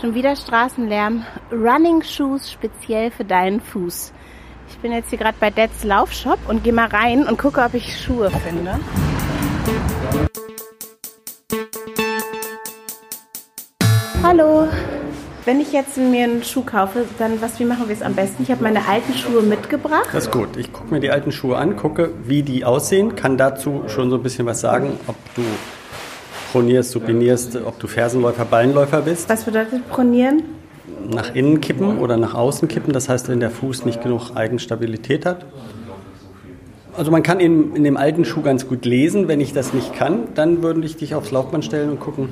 Schon wieder Straßenlärm. Running Shoes speziell für deinen Fuß. Ich bin jetzt hier gerade bei Dads Laufshop und gehe mal rein und gucke, ob ich Schuhe finde. Hallo. Wenn ich jetzt mir einen Schuh kaufe, dann was, wie machen wir es am besten? Ich habe meine alten Schuhe mitgebracht. Das ist gut. Ich gucke mir die alten Schuhe an, gucke, wie die aussehen, kann dazu schon so ein bisschen was sagen, ob du pronierst, supinierst, ob du Fersenläufer, Ballenläufer bist. Was bedeutet pronieren? Nach innen kippen oder nach außen kippen, das heißt, wenn der Fuß nicht genug Eigenstabilität hat. Also man kann in, in dem alten Schuh ganz gut lesen. Wenn ich das nicht kann, dann würde ich dich aufs Laufband stellen und gucken,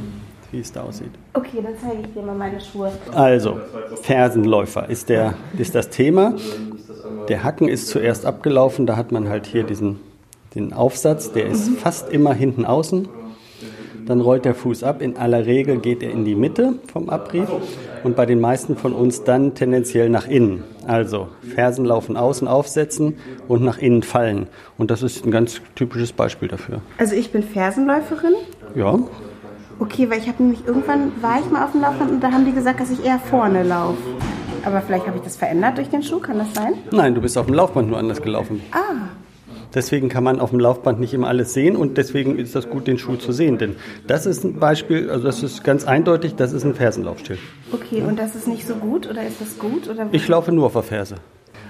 wie es da aussieht. Okay, dann zeige ich dir mal meine Schuhe. Also, Fersenläufer ist, der, ist das Thema. Der Hacken ist zuerst abgelaufen, da hat man halt hier diesen den Aufsatz, der ist fast immer hinten außen. Dann rollt der Fuß ab. In aller Regel geht er in die Mitte vom Abrieb und bei den meisten von uns dann tendenziell nach innen. Also Fersen laufen außen aufsetzen und nach innen fallen. Und das ist ein ganz typisches Beispiel dafür. Also ich bin Fersenläuferin. Ja, Okay, weil ich habe nämlich irgendwann war ich mal auf dem Laufband und da haben die gesagt, dass ich eher vorne laufe. Aber vielleicht habe ich das verändert durch den Schuh, kann das sein? nein, du bist auf dem Laufband nur anders gelaufen. Ah, Deswegen kann man auf dem Laufband nicht immer alles sehen und deswegen ist das gut, den Schuh zu sehen. Denn das ist ein Beispiel, also das ist ganz eindeutig, das ist ein Fersenlaufstil. okay. Und das ist nicht so gut oder ist das gut oder? Ich laufe nur auf der Ferse.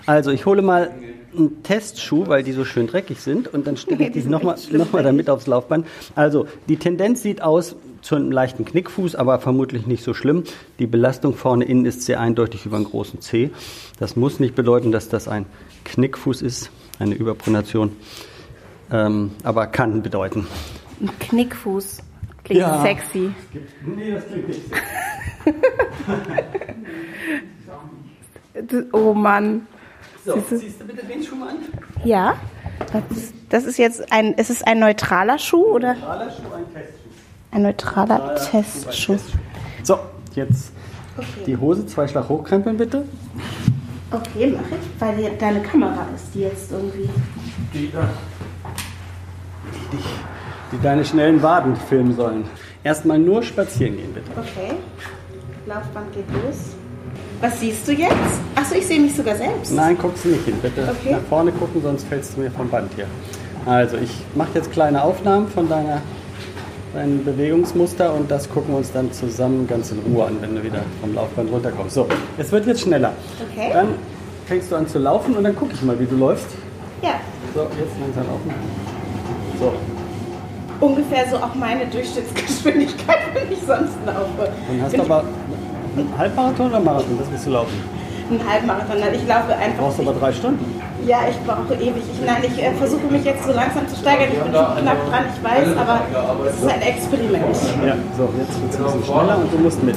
Also ich hole mal einen Testschuh, weil die so schön dreckig sind und dann stelle ich die nochmal noch mal damit aufs Laufband. Also die Tendenz sieht aus zu einem leichten Knickfuß, aber vermutlich nicht so schlimm. Die Belastung vorne innen ist sehr eindeutig über einen großen C. Das muss nicht bedeuten, dass das ein Knickfuß ist, eine Überpronation, ähm, aber kann bedeuten. Ein Knickfuß. Klingt Ja. sexy. Nee, das klingt nicht. Du- Oh Mann. So, siehst du bitte den Schuh mal an? Ja. Das ist, das ist jetzt ein, ist es ein neutraler Schuh oder Neutraler Schuh, ein Testschuh. ein neutraler Testschuh? So, jetzt die Hose zwei Schlag hochkrempeln bitte. Okay, mach ich, weil die, deine Kamera ist die jetzt irgendwie. die, da- die, dich, die deine schnellen Waden filmen sollen. Erstmal nur spazieren gehen, bitte. Okay. Laufband geht los. Was siehst du jetzt? Achso, ich sehe mich sogar selbst. Nein, guckst du nicht hin, bitte. Okay. Nach vorne gucken, sonst fällst du mir vom Band hier. Also, ich mache jetzt kleine Aufnahmen von deiner, deinem Bewegungsmuster und das gucken wir uns dann zusammen ganz in Ruhe an, wenn du wieder vom Laufband runterkommst. So, es wird jetzt schneller. Okay. Dann fängst du an zu laufen und dann gucke ich mal, wie du läufst. Ja. So, jetzt langsam laufen. So, Ungefähr so auch meine Durchschnittsgeschwindigkeit, wenn ich sonst laufe. dann hast Bin du aber einen Halbmarathon oder Marathon? Das willst du laufen. ich ein Halbmarathon. Nein, ich laufe einfach. Brauchst du aber drei Stunden. Ja, ich brauche ewig. Ich, nein, ich äh, versuche mich jetzt so langsam zu steigern. Ich bin schon knapp dran, ich weiß, aber es ist ein Experiment. Ja, so, jetzt wird es ein bisschen schneller und du musst mit.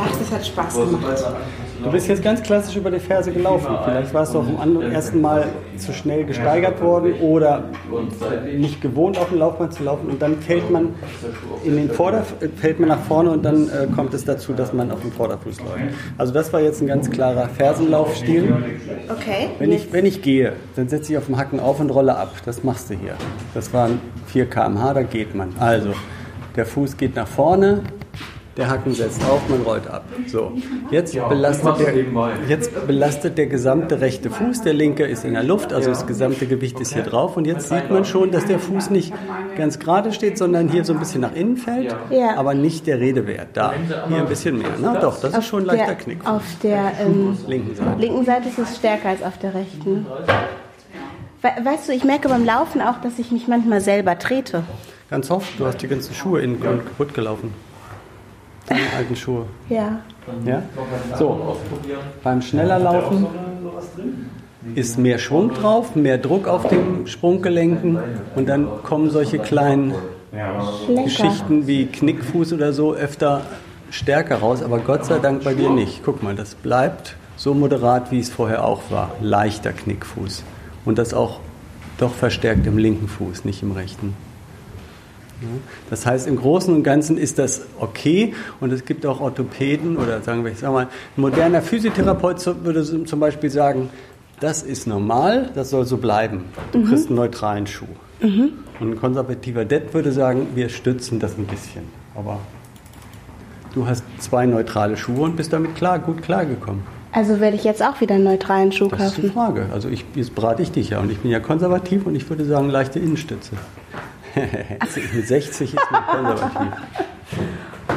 Ach, das hat Spaß gemacht. Du bist jetzt ganz klassisch über die Ferse gelaufen. Vielleicht warst du dem anderen- ersten Mal zu schnell gesteigert worden oder nicht gewohnt, auf dem Laufband zu laufen. Und dann fällt man in den Vorder fällt man nach vorne und dann äh, kommt es dazu, dass man auf dem Vorderfuß läuft. Also das war jetzt ein ganz klarer Fersenlaufstil. Okay. Wenn ich, wenn ich gehe, dann setze ich auf dem Hacken auf und rolle ab. Das machst du hier. Das waren 4 km/h, da geht man. Also, der Fuß geht nach vorne, der Hacken setzt auf, man rollt ab. So, jetzt belastet, der, jetzt belastet der gesamte rechte Fuß, der linke ist in der Luft, also das gesamte Gewicht ist hier drauf. Und jetzt sieht man schon, dass der Fuß nicht ganz gerade steht, sondern hier so ein bisschen nach innen fällt, Ja. aber nicht der Redewert. Da, hier ein bisschen mehr. Na, doch, das ist schon ein leichter der, Knick. Auf der ähm, Linken Seite. linken Seite ist es stärker als auf der rechten. We weißt du, ich merke beim Laufen auch, dass ich mich manchmal selber trete. Ganz oft, du hast die ganzen Schuhe innen kaputt gelaufen. Deine alten Schuhe. Ja. Ja? So, beim schneller Laufen ist mehr Schwung drauf, mehr Druck auf den Sprunggelenken und dann kommen solche kleinen Lecker. Geschichten wie Knickfuß oder so öfter stärker raus, aber Gott sei Dank bei dir nicht. Guck mal, das bleibt so moderat, wie es vorher auch war. Leichter Knickfuß. Und das auch doch verstärkt im linken Fuß, nicht im rechten. Das heißt, im Großen und Ganzen ist das okay und es gibt auch Orthopäden oder sagen wir, ich sag mal, ein moderner Physiotherapeut würde zum Beispiel sagen, das ist normal, das soll so bleiben. Du kriegst einen neutralen Schuh. Und ein konservativer Det würde sagen, wir stützen das ein bisschen. Aber Du hast zwei neutrale Schuhe und bist damit klar, gut klargekommen. Also werde ich jetzt auch wieder einen neutralen Schuh Das ist die kaufen. Frage. Also ich, jetzt berate ich dich ja und ich bin ja konservativ und ich würde sagen leichte Innenstütze. Mit 60 ist man konservativ.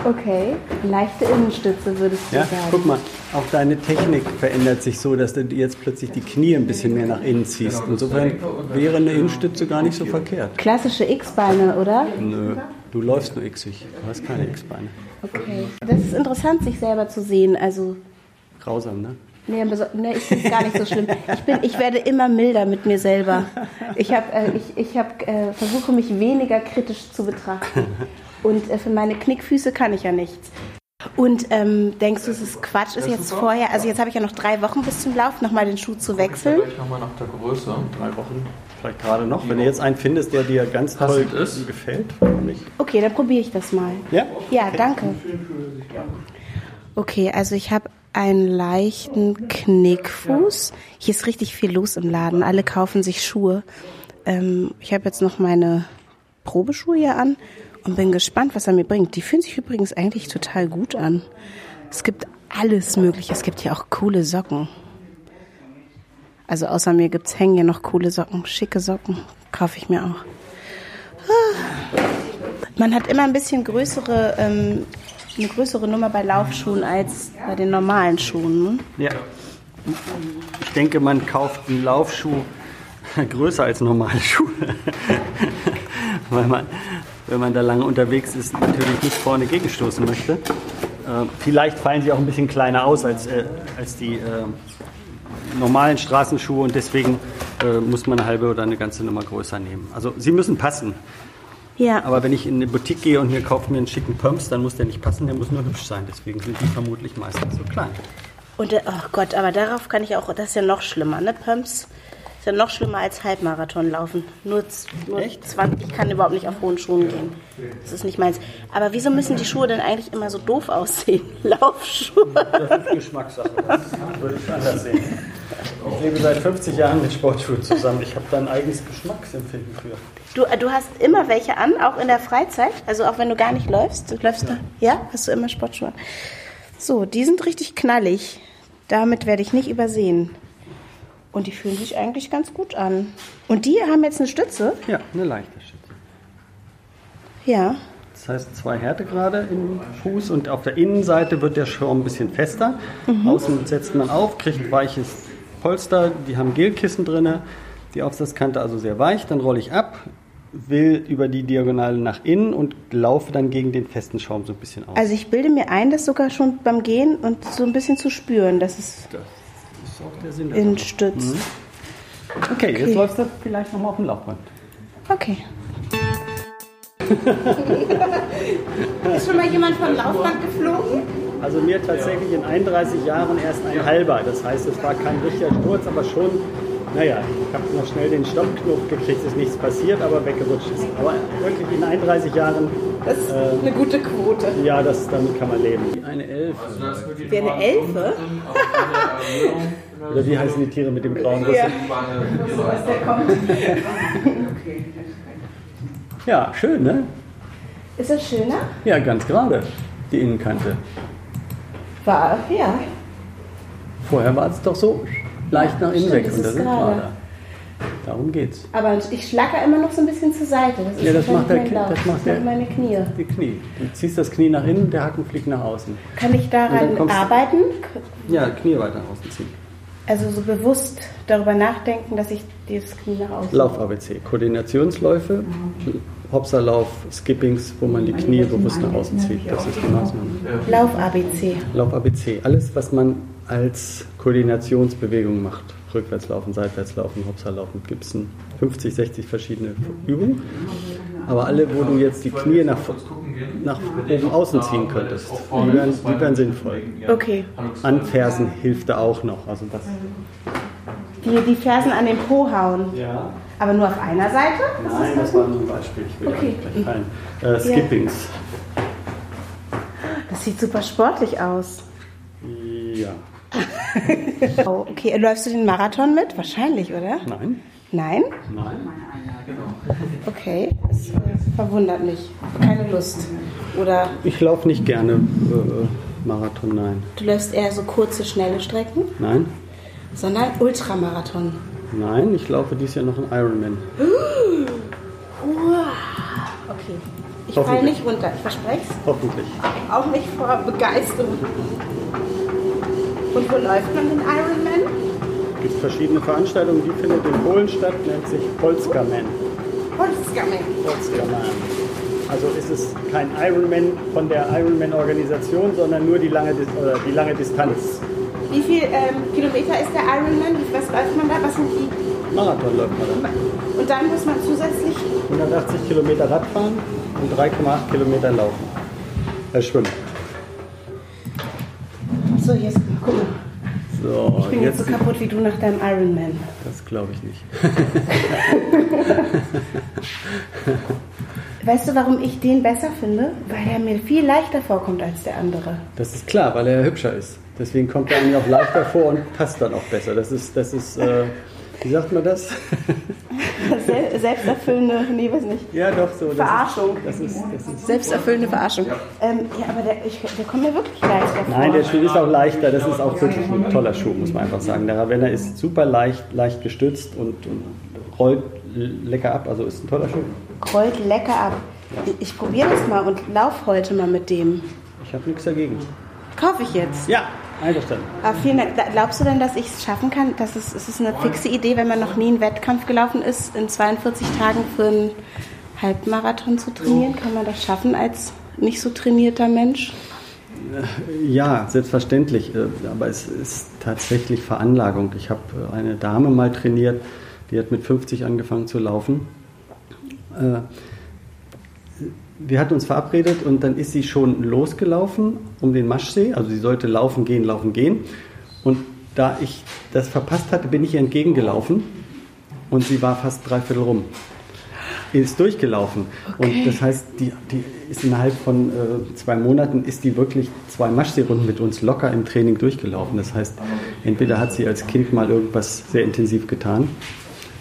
Okay, leichte Innenstütze würdest du Ja, sagen. guck mal, auch deine Technik verändert sich so, dass du jetzt plötzlich die Knie ein bisschen mehr nach innen ziehst. Insofern wäre eine Innenstütze gar nicht so verkehrt. Klassische X-Beine, oder? Nö, du läufst nur xig, du hast keine X-Beine. Okay. Das ist interessant, sich selber zu sehen. Also, Grausam, ne? Nee, nee ich finde es gar nicht so schlimm. Ich, bin, ich werde immer milder mit mir selber. Ich, hab, äh, ich, ich hab, äh, versuche mich weniger kritisch zu betrachten. Und äh, für meine Knickfüße kann ich ja nichts. Und ähm, denkst du, es ist Quatsch, ist jetzt vorher, also jetzt habe ich ja noch drei Wochen bis zum Lauf, nochmal den Schuh zu wechseln. Vielleicht nochmal nach der Größe. Drei Wochen. Vielleicht gerade noch. Wenn du jetzt einen findest, der dir ganz toll ist. gefällt, nicht? Okay, dann probiere ich das mal. Ja? Ja, danke. Okay, also ich habe einen leichten Knickfuß. Hier ist richtig viel los im Laden. Alle kaufen sich Schuhe. Ähm, ich habe jetzt noch meine Probeschuhe hier an und bin gespannt, was er mir bringt. Die fühlen sich übrigens eigentlich total gut an. Es gibt alles Mögliche. Es gibt hier auch coole Socken. Also außer mir gibt's hängen hier noch coole Socken, schicke Socken. Kaufe ich mir auch. Ah. Man hat immer ein bisschen größere, ähm, eine größere Nummer bei Laufschuhen als bei den normalen Schuhen. Ne? Ja. Ich denke, man kauft einen Laufschuh größer als normale Schuhe. Weil man, wenn man da lange unterwegs ist, natürlich nicht vorne gegenstoßen möchte. Äh, vielleicht fallen sie auch ein bisschen kleiner aus als, äh, als die äh, normalen Straßenschuhe und deswegen äh, muss man eine halbe oder eine ganze Nummer größer nehmen. Also sie müssen passen. Ja, Aber wenn ich in eine Boutique gehe und hier kaufe mir einen schicken Pumps, dann muss der nicht passen, der muss nur hübsch sein. Deswegen sind die vermutlich meistens so klein. und äh, oh Gott, aber darauf kann ich auch, das ist ja noch schlimmer, ne? Pumps ist ja noch schlimmer als Halbmarathon laufen. Nur, nur Echt? 20, ich kann überhaupt nicht auf hohen Schuhen gehen. Das ist nicht meins. Aber wieso müssen die Schuhe denn eigentlich immer so doof aussehen? Laufschuhe. Das ist Geschmackssache. Das würde ich anders sehen. Ich lebe seit 50 Jahren mit Sportschuhen zusammen. Ich habe da ein eigenes Geschmacksempfinden für. Du, äh, du hast immer welche an, auch in der Freizeit? Also auch wenn du gar nicht läufst? Du läufst da? Ja? Hast du immer Sportschuhe? an? So, die sind richtig knallig. Damit werde ich nicht übersehen. Und die fühlen sich eigentlich ganz gut an. Und die haben jetzt eine Stütze? Ja, eine leichte Stütze. Ja. Das heißt zwei Härtegrade im Fuß und auf der Innenseite wird der Schaum ein bisschen fester. Außen setzt man auf, kriegt ein weiches Polster. Die haben Gelkissen drin, die Aufsatzkante also sehr weich. Dann rolle ich ab, will über die Diagonale nach innen und laufe dann gegen den festen Schaum so ein bisschen aus. Also ich bilde mir ein, das sogar schon beim Gehen und so ein bisschen zu spüren, dass es das auch der Sinn der in Sache. stützt. Okay, Okay. jetzt läufst du vielleicht nochmal auf dem Laufband. Okay. Ist schon mal jemand vom Laufband geflogen? Also mir tatsächlich in 31 Jahren erst ein halber. Das heißt, es war kein richtiger Sturz, aber schon, naja, ich habe noch schnell den Stoppknopf gekriegt, es ist nichts passiert, aber weggerutscht ist. Aber wirklich in 31 Jahren, Das ist eine gute Quote. ja, das, damit kann man leben. Eine Elf. Wie eine Elfe? Oder wie heißen die Tiere mit dem grauen Rüssel? Ja, schön, ne? Ist das schöner? Ja, ganz gerade, die Innenkante. War, ja. Vorher war es doch so leicht nach innen weg das und da ist sind wir gerade. da. Darum geht's. Aber ich schlacker immer noch so ein bisschen zur Seite. Das ist Ja, das macht der mein Lauf. das macht der- meine Knie. Die Knie. Du ziehst das Knie nach innen, der Hacken fliegt nach außen. Kann ich daran arbeiten? Ja, Knie weiter nach außen ziehen. Also so bewusst darüber nachdenken, dass ich dieses Knie nach außen... Lauf-ABC. Koordinationsläufe, Hopserlauf, Skippings, wo man die Knie bewusst nach außen zieht. Das ist die Maßnahme. Lauf-ABC. Lauf-ABC. Alles, was man als Koordinationsbewegung macht. Rückwärtslaufen, Seitwärtslaufen, Hopserlaufen. Gibt es 50, 60 verschiedene Übungen. Aber alle, wo du jetzt die Knie nach, nach oben außen ziehen könntest, die wären, die wären sinnvoll. Okay. Anfersen hilft da auch noch. Also das, Die, die Fersen an den Po hauen. ja. Aber nur auf einer Seite? Nein, das war nur ein Beispiel. Ich will Okay. gleich fallen. Äh, Skippings. Das sieht super sportlich aus. Ja. Oh, okay, läufst du den Marathon mit? Wahrscheinlich, oder? Nein. Nein? Nein. Okay, das äh, verwundert mich. Keine Lust. Oder Ich laufe nicht gerne äh, Marathon, nein. du läufst eher so kurze, schnelle Strecken, Nein? sondern Ultramarathon. Nein, ich laufe dieses Jahr noch einen Ironman. Okay. Ich falle nicht runter, ich verspreche es. Hoffentlich. Auch nicht vor Begeisterung. Und wo läuft man den Ironman? Es gibt verschiedene Veranstaltungen, die findet in Polen statt, nennt sich Polskaman. Holzgammel. Polskaman. Also ist es kein Ironman von der Ironman-Organisation, sondern nur die lange, die lange Distanz. Wie viel ähm, Kilometer ist der Ironman? Was läuft man da? Was sind die? Marathon läuft man dann. Und dann muss man zusätzlich 180 Kilometer Radfahren und 3,8 Kilometer laufen. Äh, schwimmen. So, jetzt, guck mal. So, Ich bin jetzt, so kaputt wie du nach deinem Ironman. Das glaube ich nicht. Weißt du, warum ich den besser finde? Weil er mir viel leichter vorkommt als der andere. Das ist klar, weil er hübscher ist. Deswegen kommt er mir auch leichter vor und passt dann auch besser. Das ist, das ist äh, wie sagt man das? Sel selbsterfüllende, nee, weiß nicht. Ja, doch, so. Das Verarschung. Ist, das, ist, das ist. Selbsterfüllende Verarschung. Ähm, ja, aber der, ich, der kommt mir wirklich leichter vor. Nein, der Schuh ist auch leichter. Das ist auch wirklich ein toller Schuh, muss man einfach sagen. Der Ravenna ist super leicht, leicht gestützt und, und rollt lecker ab. Also ist ein toller Schuh. Rollt lecker ab. Ich probiere das mal und lauf heute mal mit dem. Ich habe nichts dagegen. Kaufe ich jetzt. Ja, einverstanden. Aber vielen Dank. Da- Glaubst du denn, dass ich es schaffen kann? Das ist, ist es eine fixe Idee, wenn man noch nie einen Wettkampf gelaufen ist, in 42 Tagen für einen Halbmarathon zu trainieren? Kann man das schaffen als nicht so trainierter Mensch? Ja, selbstverständlich. äh, Aber es ist tatsächlich Veranlagung. Ich habe äh, eine Dame mal trainiert, die hat mit 50 angefangen zu laufen. Wir hatten uns verabredet und dann ist sie schon losgelaufen um den Maschsee. Also sie sollte laufen, gehen, laufen, gehen. Und da ich das verpasst hatte, bin ich ihr entgegengelaufen und sie war fast dreiviertel rum. Ist durchgelaufen. Und das heißt, die, die ist innerhalb von äh, zwei Monaten ist die wirklich zwei Maschseerunden mit uns locker im Training durchgelaufen. Das heißt, entweder hat sie als Kind mal irgendwas sehr intensiv getan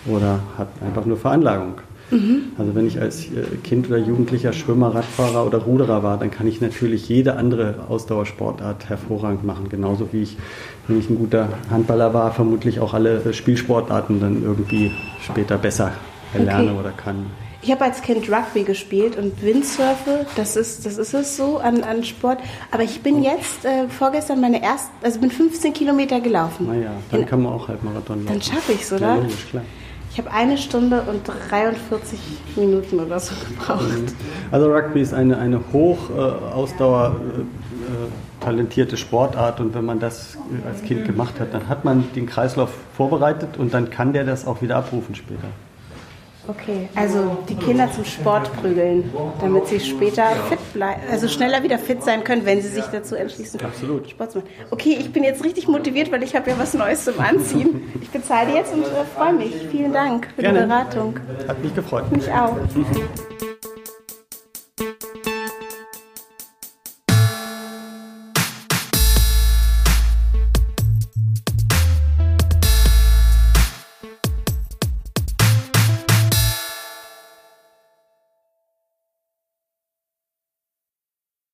oder hat einfach nur Veranlagung. Also wenn ich als äh, Kind oder Jugendlicher Schwimmer, Radfahrer oder Ruderer war, dann kann ich natürlich jede andere Ausdauersportart hervorragend machen. Genauso wie ich, wenn ich ein guter Handballer war, vermutlich auch alle äh, Spielsportarten dann irgendwie später besser erlerne Okay. oder kann. Ich habe als Kind Rugby gespielt und Windsurfe, das ist, das ist es so an, an Sport. Aber ich bin jetzt äh, vorgestern meine erste, also bin 15 Kilometer gelaufen. Naja, dann kann man auch Halbmarathon laufen. Dann schaffe ich es, Ja, oder? logisch, klar. Ich habe eine Stunde und 43 Minuten oder so gebraucht. Also Rugby ist eine, eine hoch äh, Ausdauer äh, talentierte Sportart und wenn man das äh, als Kind gemacht hat, dann hat man den Kreislauf vorbereitet und dann kann der das auch wieder abrufen später. Okay, also die Kinder zum Sport prügeln, damit sie später fit bleiben, also schneller wieder fit sein können, wenn sie sich dazu entschließen, Absolut. Sport zu machen. Okay, ich bin jetzt richtig motiviert, weil ich habe ja was Neues zum Anziehen. Ich bezahle jetzt und äh, freue mich. Vielen Dank für Gerne. die Beratung. Hat mich gefreut. Mich auch.